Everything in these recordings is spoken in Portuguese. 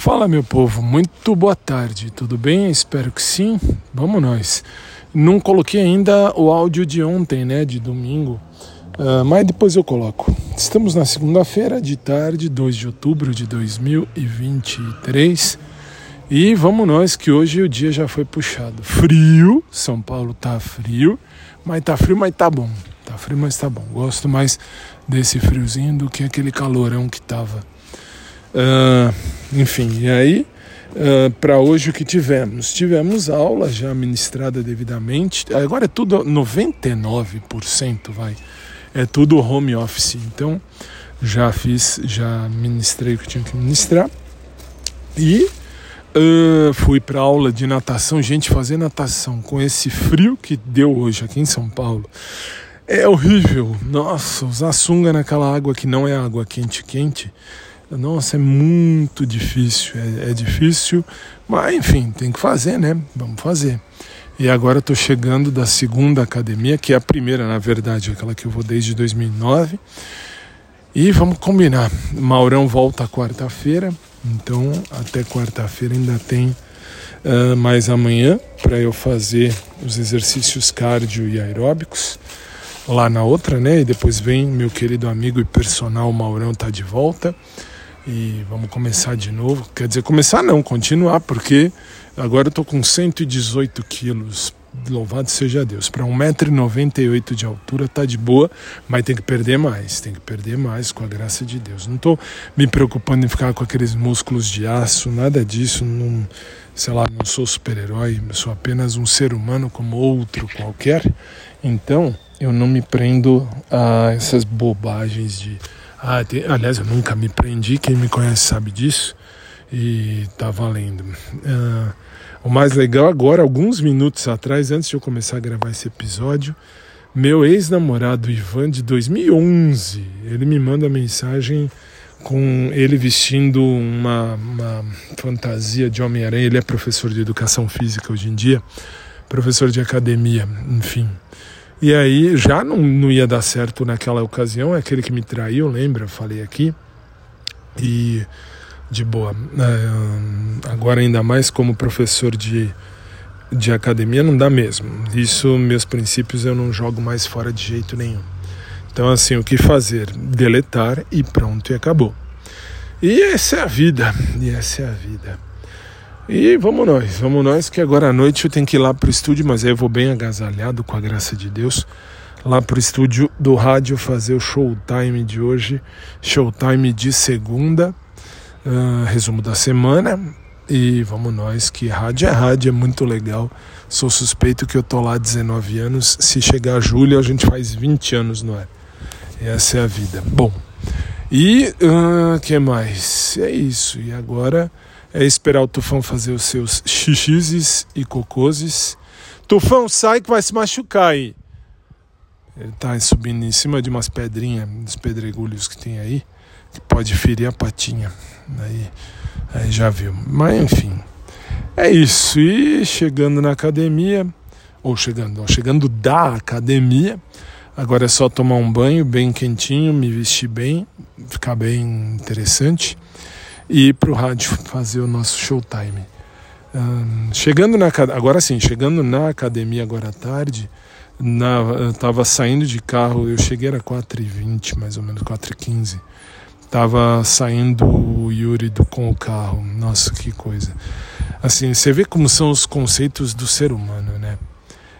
Fala, meu povo, muito boa tarde, tudo bem? Espero que sim. Vamos nós. Não coloquei ainda o áudio de ontem, né, de domingo, uh, mas depois eu coloco. Estamos na segunda-feira de tarde, 2 de outubro de 2023. E vamos nós que hoje o dia já foi puxado. Frio, São Paulo tá frio, mas tá frio, mas tá bom. Tá frio, mas tá bom. Gosto mais desse friozinho do que aquele calorão que tava. Uh, enfim, e aí, uh, para hoje o que tivemos? Tivemos aula já ministrada devidamente, agora é tudo 99%, vai, é tudo home office, então já fiz, já ministrei o que tinha que ministrar e uh, fui para aula de natação, gente, fazer natação com esse frio que deu hoje aqui em São Paulo. É horrível. Nossa, usar sunga naquela água que não é água quente quente nossa, é muito difícil, é, é difícil, mas enfim, tem que fazer, né? Vamos fazer. E agora estou chegando da segunda academia, que é a primeira, na verdade, aquela que eu vou desde 2009. E vamos combinar. Maurão volta quarta-feira, então até quarta-feira ainda tem uh, mais amanhã para eu fazer os exercícios cardio e aeróbicos lá na outra, né? E depois vem meu querido amigo e personal Maurão tá de volta e vamos começar de novo. Quer dizer, começar não, continuar, porque agora eu tô com 118 quilos. Louvado seja Deus. Para 1,98m de altura tá de boa, mas tem que perder mais. Tem que perder mais com a graça de Deus. Não tô me preocupando em ficar com aqueles músculos de aço, nada disso. Não, sei lá, não sou super-herói, sou apenas um ser humano como outro qualquer. Então, eu não me prendo a essas bobagens de ah, aliás, eu nunca me prendi, quem me conhece sabe disso. E tá valendo. Uh, o mais legal agora, alguns minutos atrás, antes de eu começar a gravar esse episódio, meu ex-namorado Ivan de 2011, ele me manda mensagem com ele vestindo uma, uma fantasia de Homem-Aranha. Ele é professor de educação física hoje em dia, professor de academia, enfim. E aí já não, não ia dar certo naquela ocasião, é aquele que me traiu, lembra? Falei aqui. E de boa. É, agora ainda mais como professor de, de academia não dá mesmo. Isso, meus princípios eu não jogo mais fora de jeito nenhum. Então assim, o que fazer? Deletar e pronto, e acabou. E essa é a vida, e essa é a vida. E vamos nós, vamos nós, que agora à noite eu tenho que ir lá pro estúdio, mas aí eu vou bem agasalhado com a graça de Deus, lá pro estúdio do rádio fazer o showtime de hoje, showtime de segunda, uh, resumo da semana. E vamos nós, que rádio é rádio, é muito legal. Sou suspeito que eu tô lá há 19 anos. Se chegar julho, a gente faz 20 anos no ar. Essa é a vida. Bom, e o uh, que mais? É isso. E agora é esperar o Tufão fazer os seus xixizes e cocôzes. Tufão, sai que vai se machucar aí. Ele tá subindo em cima de umas pedrinhas, uns pedregulhos que tem aí, que pode ferir a patinha. Aí, aí já viu. Mas enfim, é isso. E chegando na academia, ou chegando, chegando da academia, agora é só tomar um banho bem quentinho, me vestir bem, ficar bem interessante e ir para o rádio fazer o nosso showtime. Um, chegando na agora sim, chegando na academia agora à tarde, na, eu saindo de carro, eu cheguei era 4h20, mais ou menos 4h15. Tava saindo o Yuri do, com o carro. Nossa, que coisa. Assim, você vê como são os conceitos do ser humano, né?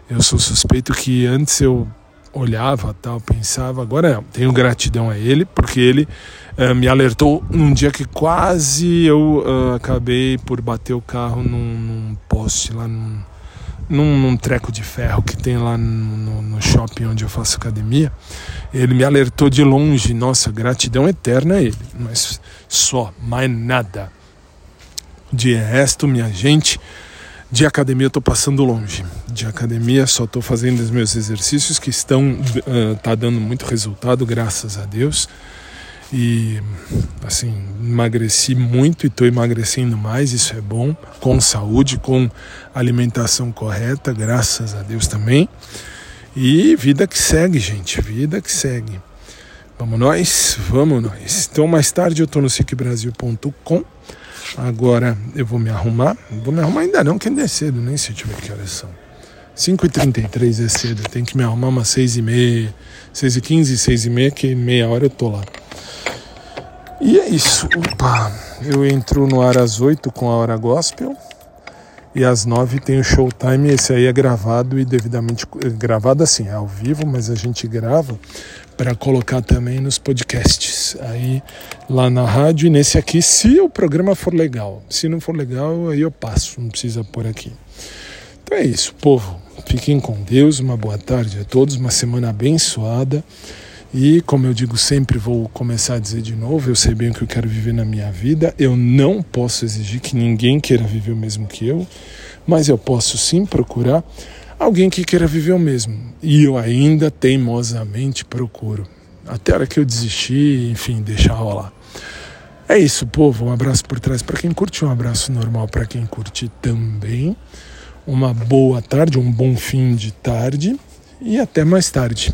Eu sou suspeito que antes eu olhava, tal, pensava, agora tenho gratidão a ele, porque ele uh, me alertou num dia que quase eu uh, acabei por bater o carro num, num poste lá num, num, num, treco de ferro que tem lá no, no, shopping onde eu faço academia. Ele me alertou de longe, nossa, gratidão eterna a ele, mas só, mais nada. De resto, minha gente, de academia eu tô passando longe. De academia só tô fazendo os meus exercícios que estão uh, tá dando muito resultado, graças a Deus. E assim, emagreci muito e estou emagrecendo mais, isso é bom, com saúde, com alimentação correta, graças a Deus também. E vida que segue, gente, vida que segue. Vamos nós, vamos nós. Então mais tarde eu estou no sicbrasil.com Agora eu vou me arrumar. Vou me arrumar ainda não, que ainda é cedo, nem deixa eu ver que horas são. 5h33 é cedo, tem que me arrumar umas 6h30, 6h15, 6h30, que meia hora eu tô lá. E é isso. Opa, eu entro no ar às 8 com a hora gospel. E às 9 tem o showtime. Esse aí é gravado e devidamente gravado assim, é ao vivo, mas a gente grava para colocar também nos podcasts. Aí lá na rádio e nesse aqui, se o programa for legal. Se não for legal, aí eu passo, não precisa pôr aqui. Então é isso, povo. Fiquem com Deus, uma boa tarde a todos, uma semana abençoada. E como eu digo sempre, vou começar a dizer de novo, eu sei bem o que eu quero viver na minha vida. Eu não posso exigir que ninguém queira viver o mesmo que eu, mas eu posso sim procurar alguém que queira viver o mesmo. E eu ainda teimosamente procuro. Até a hora que eu desisti, enfim, deixar rolar. É isso, povo. Um abraço por trás para quem curte, um abraço normal para quem curte também. Uma boa tarde, um bom fim de tarde e até mais tarde.